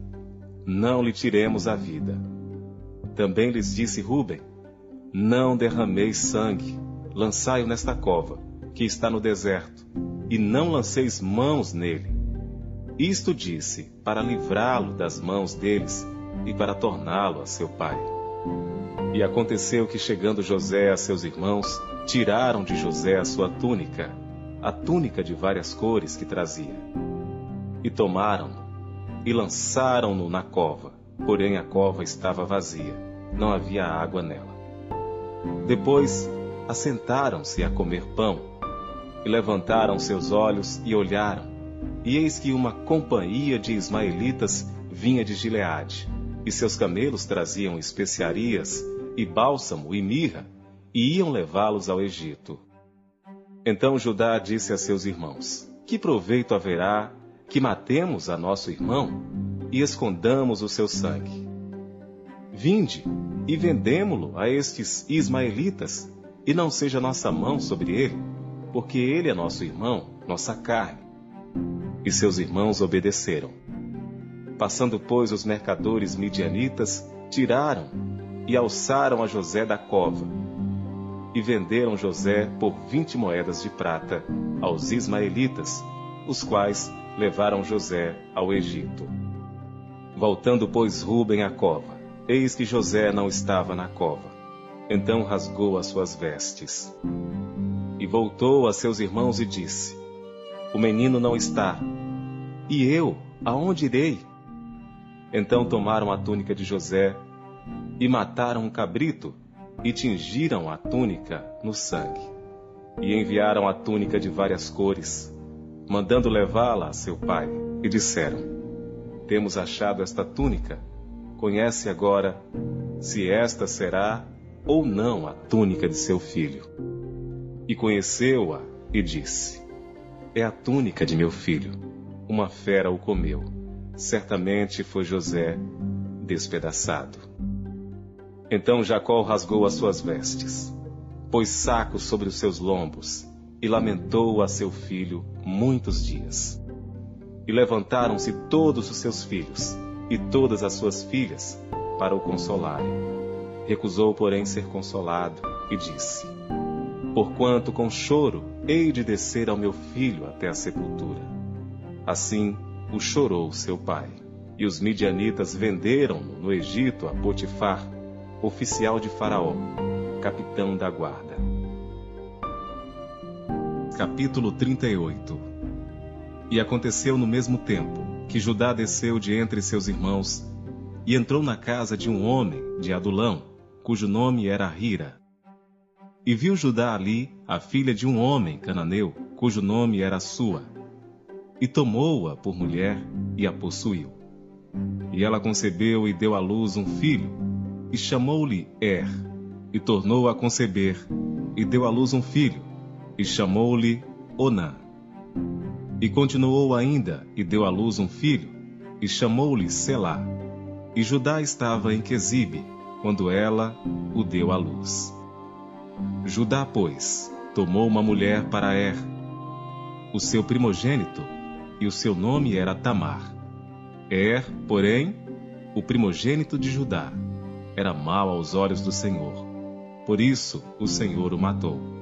Não lhe tiremos a vida. Também lhes disse Ruben: Não derrameis sangue, lançai-o nesta cova que está no deserto, e não lanceis mãos nele. Isto disse para livrá-lo das mãos deles e para torná-lo a seu pai. E aconteceu que, chegando José a seus irmãos, tiraram de José a sua túnica, a túnica de várias cores que trazia. E tomaram-no e lançaram-no na cova, porém a cova estava vazia, não havia água nela. Depois assentaram-se a comer pão e levantaram seus olhos e olharam, e eis que uma companhia de ismaelitas vinha de Gileade, e seus camelos traziam especiarias, e bálsamo e mirra, e iam levá-los ao Egito. Então Judá disse a seus irmãos: Que proveito haverá que matemos a nosso irmão e escondamos o seu sangue? Vinde e vendemo-lo a estes ismaelitas, e não seja nossa mão sobre ele porque ele é nosso irmão, nossa carne. E seus irmãos obedeceram. Passando, pois, os mercadores midianitas, tiraram e alçaram a José da cova. E venderam José por vinte moedas de prata aos ismaelitas, os quais levaram José ao Egito. Voltando, pois, Ruben à cova, eis que José não estava na cova. Então rasgou as suas vestes e voltou a seus irmãos e disse: O menino não está. E eu, aonde irei? Então tomaram a túnica de José e mataram um cabrito e tingiram a túnica no sangue. E enviaram a túnica de várias cores, mandando levá-la a seu pai, e disseram: Temos achado esta túnica. Conhece agora se esta será ou não a túnica de seu filho. E conheceu-a e disse: É a túnica de meu filho. Uma fera o comeu. Certamente foi José despedaçado. Então Jacó rasgou as suas vestes, pôs sacos sobre os seus lombos e lamentou a seu filho muitos dias. E levantaram-se todos os seus filhos e todas as suas filhas para o consolarem. Recusou, porém, ser consolado e disse: porquanto com choro hei de descer ao meu filho até a sepultura. Assim o chorou seu pai. E os midianitas venderam-no no Egito a Potifar, oficial de Faraó, capitão da guarda. Capítulo 38 E aconteceu no mesmo tempo que Judá desceu de entre seus irmãos e entrou na casa de um homem de Adulão, cujo nome era Hira e viu Judá ali a filha de um homem cananeu, cujo nome era Sua. E tomou-a por mulher e a possuiu. E ela concebeu e deu à luz um filho, e chamou-lhe Er. E tornou a conceber, e deu à luz um filho, e chamou-lhe Onã. E continuou ainda, e deu à luz um filho, e chamou-lhe Selá. E Judá estava em Quesibe, quando ela o deu à luz. Judá, pois, tomou uma mulher para Er, o seu primogênito, e o seu nome era Tamar. Er, porém, o primogênito de Judá, era mau aos olhos do Senhor. Por isso o Senhor o matou.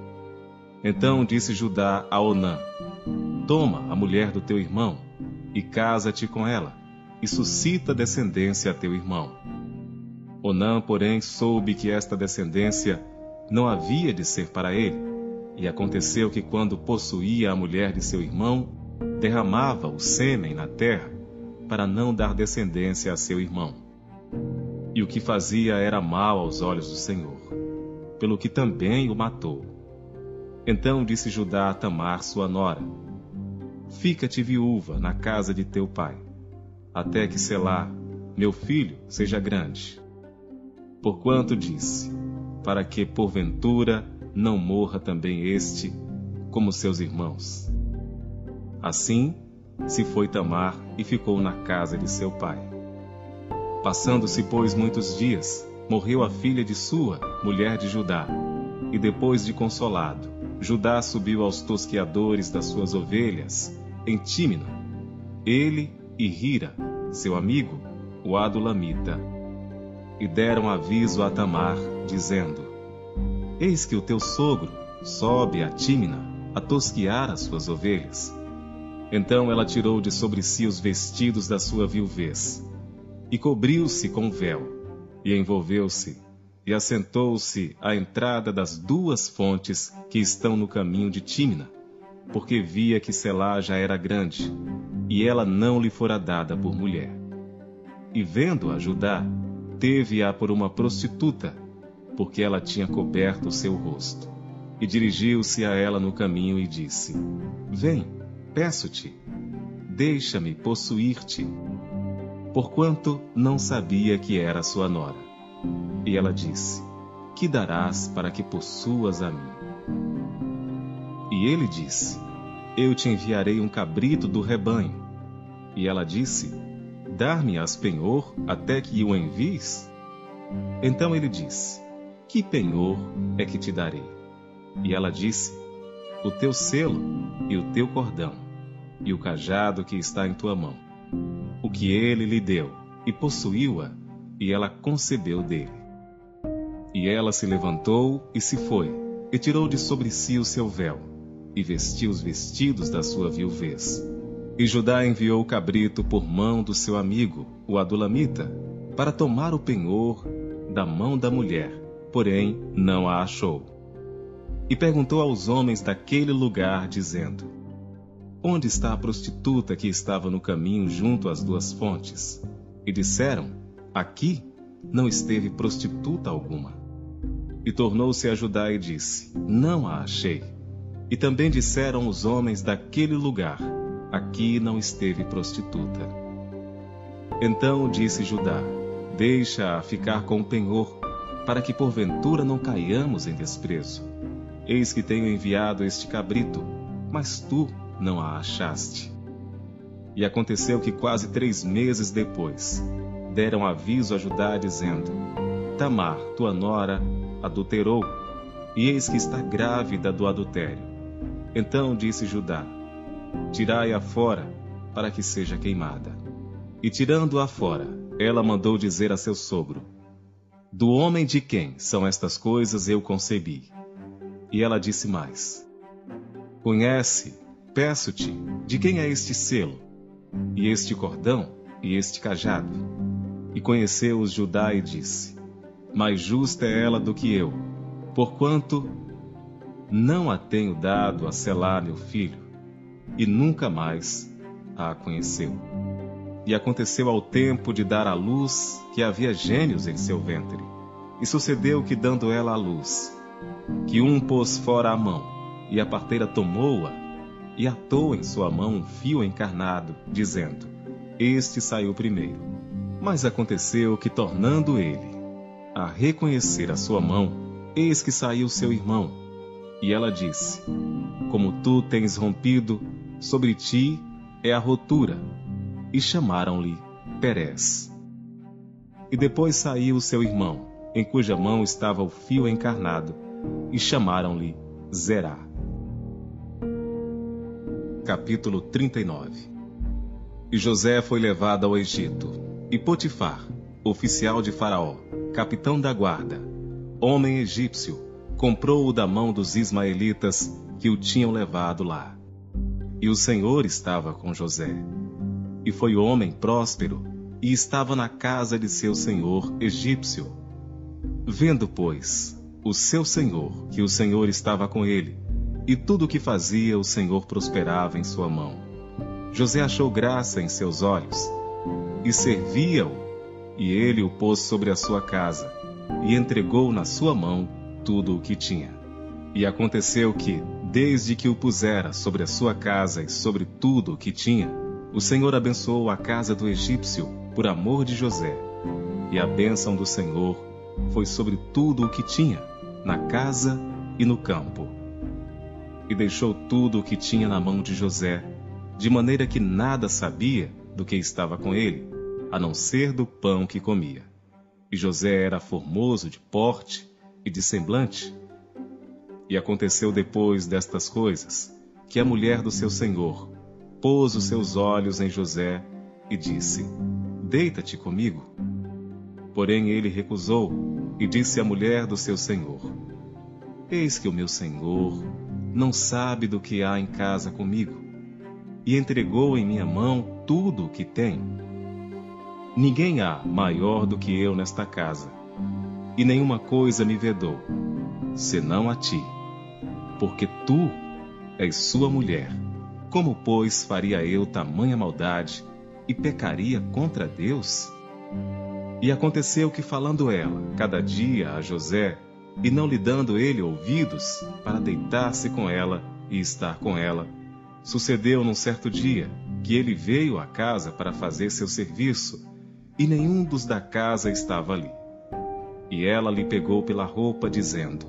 Então disse Judá a Onã: Toma a mulher do teu irmão e casa-te com ela, e suscita descendência a teu irmão. Onã, porém, soube que esta descendência não havia de ser para ele, e aconteceu que quando possuía a mulher de seu irmão, derramava o sêmen na terra para não dar descendência a seu irmão. E o que fazia era mal aos olhos do Senhor, pelo que também o matou. Então disse Judá a Tamar, sua nora: Fica-te viúva na casa de teu pai, até que Selá, meu filho, seja grande. Porquanto disse: Para que, porventura, não morra também este, como seus irmãos. Assim, se foi Tamar e ficou na casa de seu pai. Passando-se, pois, muitos dias, morreu a filha de sua, mulher de Judá, e depois de consolado, Judá subiu aos tosqueadores das suas ovelhas em Tímina, ele e Hira, seu amigo, o Adulamita, e deram aviso a Tamar, dizendo: Eis que o teu sogro sobe a Tímina a tosquear as suas ovelhas. Então ela tirou de sobre si os vestidos da sua viuvez, e cobriu-se com véu, e envolveu-se, e assentou-se à entrada das duas fontes que estão no caminho de Tímina porque via que Selá já era grande, e ela não lhe fora dada por mulher. E vendo-a Judá, teve-a por uma prostituta, porque ela tinha coberto o seu rosto. E dirigiu-se a ela no caminho e disse: Vem, peço-te, deixa-me possuir-te, porquanto não sabia que era sua nora. E ela disse: Que darás para que possuas a mim? E ele disse: Eu te enviarei um cabrito do rebanho. E ela disse: Dar-me-as penhor até que o envies? Então ele disse: Que penhor é que te darei? E ela disse: O teu selo e o teu cordão, e o cajado que está em tua mão. O que ele lhe deu, e possuiu-a, e ela concebeu dele. E ela se levantou e se foi, e tirou de sobre si o seu véu e vestiu os vestidos da sua viuvez. E Judá enviou o cabrito por mão do seu amigo, o Adulamita, para tomar o penhor da mão da mulher, porém não a achou. E perguntou aos homens daquele lugar, dizendo: Onde está a prostituta que estava no caminho junto às duas fontes? E disseram: Aqui não esteve prostituta alguma. E tornou-se a Judá e disse: Não a achei. E também disseram os homens daquele lugar: Aqui não esteve prostituta. Então disse Judá: Deixa-a ficar com o penhor, para que porventura não caiamos em desprezo. Eis que tenho enviado este cabrito, mas tu não a achaste. E aconteceu que quase três meses depois, deram aviso a Judá, dizendo: Tamar, tua nora, adulterou, e eis que está grávida do adultério. Então disse Judá: Tirai-a fora, para que seja queimada. E tirando-a fora, ela mandou dizer a seu sogro: Do homem de quem são estas coisas eu concebi. E ela disse mais: Conhece, peço-te, de quem é este selo, e este cordão, e este cajado. E conheceu-os Judá e disse: Mais justa é ela do que eu, porquanto não a tenho dado a selar meu filho, e nunca mais a conheceu. E aconteceu ao tempo de dar à luz que havia gênios em seu ventre. E sucedeu que, dando ela à luz, que um pôs fora a mão, e a parteira tomou-a, e atou em sua mão um fio encarnado, dizendo: Este saiu primeiro. Mas aconteceu que, tornando ele a reconhecer a sua mão, eis que saiu seu irmão, e ela disse: Como tu tens rompido, sobre ti é a rotura. E chamaram-lhe Perez. E depois saiu seu irmão, em cuja mão estava o fio encarnado, e chamaram-lhe Zerá. Capítulo 39 E José foi levado ao Egito, e Potifar, oficial de Faraó, capitão da guarda, homem egípcio, comprou-o da mão dos ismaelitas que o tinham levado lá. E o Senhor estava com José. E foi homem próspero, e estava na casa de seu senhor egípcio. Vendo, pois, o seu senhor, que o Senhor estava com ele, e tudo o que fazia o Senhor prosperava em sua mão. José achou graça em seus olhos, e servia-o, e ele o pôs sobre a sua casa, e entregou na sua mão tudo o que tinha. E aconteceu que, desde que o pusera sobre a sua casa e sobre tudo o que tinha, o Senhor abençoou a casa do egípcio por amor de José. E a bênção do Senhor foi sobre tudo o que tinha na casa e no campo. E deixou tudo o que tinha na mão de José, de maneira que nada sabia do que estava com ele, a não ser do pão que comia. E José era formoso de porte e de semblante. E aconteceu depois destas coisas, que a mulher do seu senhor pôs os seus olhos em José e disse: Deita-te comigo. Porém ele recusou e disse à mulher do seu senhor: Eis que o meu senhor não sabe do que há em casa comigo, e entregou em minha mão tudo o que tem. Ninguém há maior do que eu nesta casa, e nenhuma coisa me vedou, senão a ti, porque tu és sua mulher. Como, pois, faria eu tamanha maldade e pecaria contra Deus? E aconteceu que, falando ela, cada dia a José, e não lhe dando ele ouvidos para deitar-se com ela e estar com ela, sucedeu num certo dia que ele veio à casa para fazer seu serviço, e nenhum dos da casa estava ali. E ela lhe pegou pela roupa, dizendo: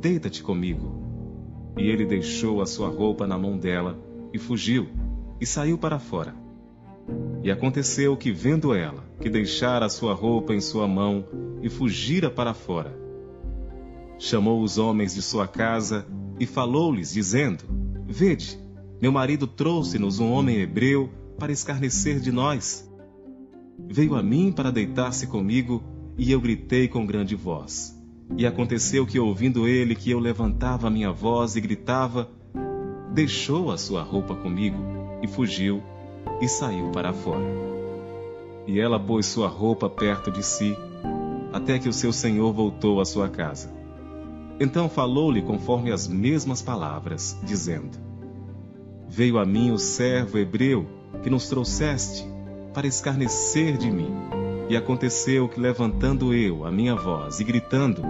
Deita-te comigo. E ele deixou a sua roupa na mão dela, e fugiu, e saiu para fora. E aconteceu que, vendo ela, que deixara a sua roupa em sua mão e fugira para fora, chamou os homens de sua casa e falou-lhes, dizendo: Vede, meu marido trouxe-nos um homem hebreu para escarnecer de nós. Veio a mim para deitar-se comigo, e eu gritei com grande voz. E aconteceu que, ouvindo ele que eu levantava a minha voz e gritava, deixou a sua roupa comigo e fugiu e saiu para fora. E ela pôs sua roupa perto de si, até que o seu senhor voltou à sua casa. Então falou-lhe conforme as mesmas palavras, dizendo: Veio a mim o servo hebreu que nos trouxeste para escarnecer de mim. E aconteceu que, levantando eu a minha voz e gritando,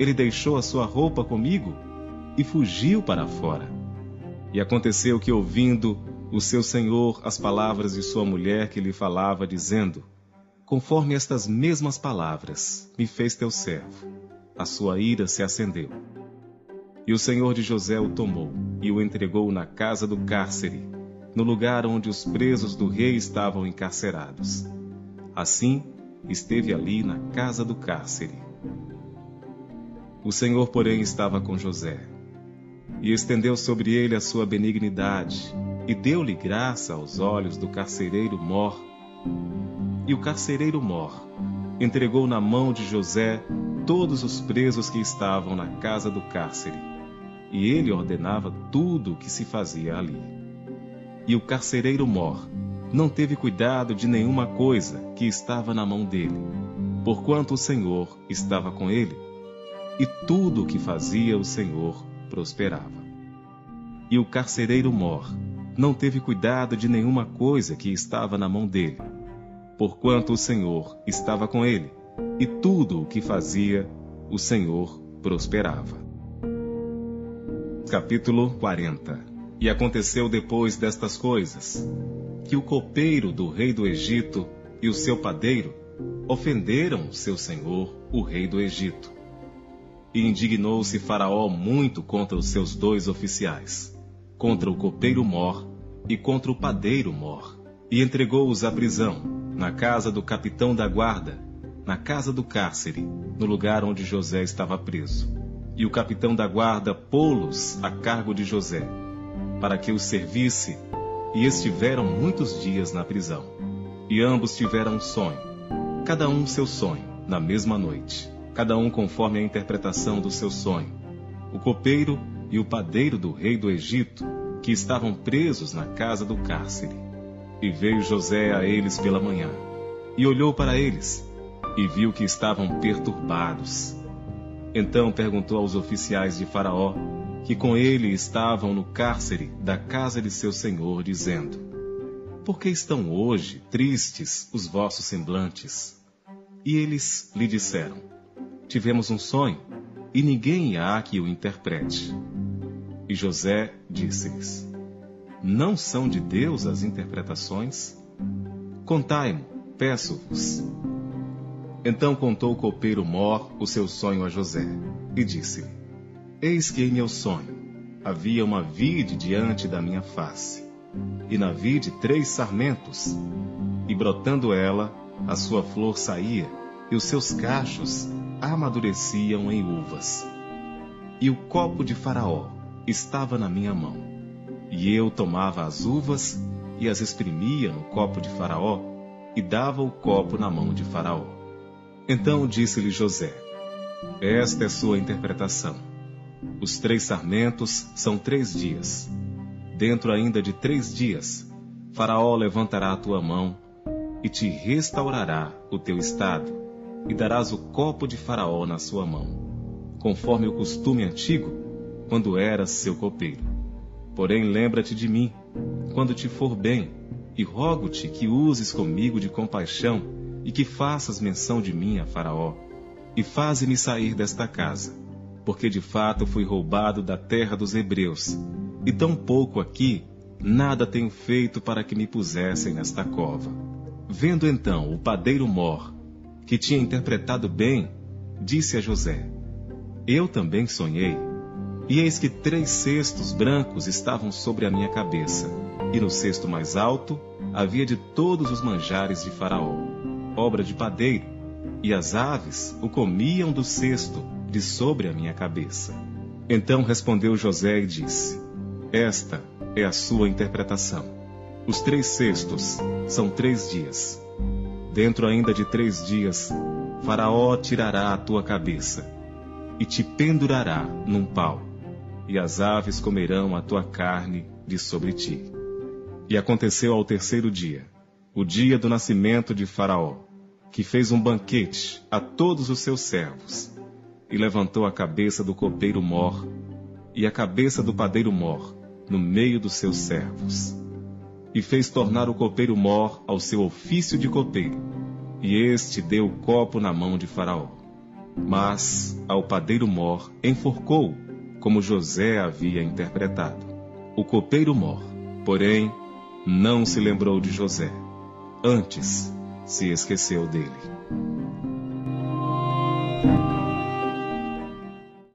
ele deixou a sua roupa comigo e fugiu para fora. E aconteceu que, ouvindo o seu senhor as palavras de sua mulher que lhe falava, dizendo: Conforme estas mesmas palavras me fez teu servo, a sua ira se acendeu. E o senhor de José o tomou e o entregou na casa do cárcere, no lugar onde os presos do rei estavam encarcerados. Assim, esteve ali na casa do cárcere. O Senhor, porém, estava com José, e estendeu sobre ele a sua benignidade, e deu-lhe graça aos olhos do carcereiro Mor. E o carcereiro Mor entregou na mão de José todos os presos que estavam na casa do cárcere, e ele ordenava tudo o que se fazia ali. E o carcereiro Mor não teve cuidado de nenhuma coisa que estava na mão dele, porquanto o Senhor estava com ele, e tudo o que fazia o Senhor prosperava. E o carcereiro Mor não teve cuidado de nenhuma coisa que estava na mão dele, porquanto o Senhor estava com ele, e tudo o que fazia, o Senhor prosperava. Capítulo 40 E aconteceu depois destas coisas, que o copeiro do rei do Egito e o seu padeiro ofenderam seu senhor, o rei do Egito. E indignou-se Faraó muito contra os seus dois oficiais contra o copeiro Mor e contra o padeiro Mor, e entregou-os à prisão, na casa do capitão da guarda, na casa do cárcere, no lugar onde José estava preso. E o capitão da guarda pô-los a cargo de José, para que os servisse, e estiveram muitos dias na prisão. E ambos tiveram um sonho, cada um seu sonho, na mesma noite, cada um conforme a interpretação do seu sonho. O copeiro e o padeiro do rei do Egito, que estavam presos na casa do cárcere. E veio José a eles pela manhã, e olhou para eles, e viu que estavam perturbados. Então perguntou aos oficiais de Faraó, que com ele estavam no cárcere da casa de seu senhor, dizendo: Por que estão hoje tristes os vossos semblantes? E eles lhe disseram: Tivemos um sonho, e ninguém há que o interprete. E José disse-lhes: Não são de Deus as interpretações? Contai-mo, peço-vos. Então contou o copeiro Mor o seu sonho a José, e disse-lhe: Eis que em meu sonho havia uma vide diante da minha face, e na vide três sarmentos, e brotando ela, a sua flor saía, e os seus cachos amadureciam em uvas. E o copo de Faraó estava na minha mão, e eu tomava as uvas e as exprimia no copo de Faraó, e dava o copo na mão de Faraó. Então disse-lhe José: Esta é sua interpretação. Os três sarmentos são três dias. Dentro ainda de três dias, Faraó levantará a tua mão e te restaurará o teu estado, e darás o copo de Faraó na sua mão, conforme o costume antigo, quando eras seu copeiro. Porém, lembra-te de mim, quando te for bem, e rogo-te que uses comigo de compaixão e que faças menção de mim a Faraó, e faze-me sair desta casa, porque de fato fui roubado da terra dos hebreus, e tão pouco aqui nada tenho feito para que me pusessem nesta cova. Vendo então o padeiro Mor, que tinha interpretado bem, disse a José: Eu também sonhei, e eis que três cestos brancos estavam sobre a minha cabeça, e no cesto mais alto havia de todos os manjares de Faraó obra de padeiro, e as aves o comiam do cesto de sobre a minha cabeça. Então respondeu José e disse: Esta é a sua interpretação. Os três cestos são três dias. Dentro ainda de três dias, Faraó tirará a tua cabeça e te pendurará num pau, e as aves comerão a tua carne de sobre ti. E aconteceu ao terceiro dia, o dia do nascimento de Faraó, que fez um banquete a todos os seus servos, e levantou a cabeça do copeiro mor e a cabeça do padeiro mor no meio dos seus servos. E fez tornar o copeiro mor ao seu ofício de copeiro, e este deu o copo na mão de Faraó. Mas ao padeiro mor enforcou, como José havia interpretado. O copeiro mor, porém, não se lembrou de José Antes, se esqueceu dele.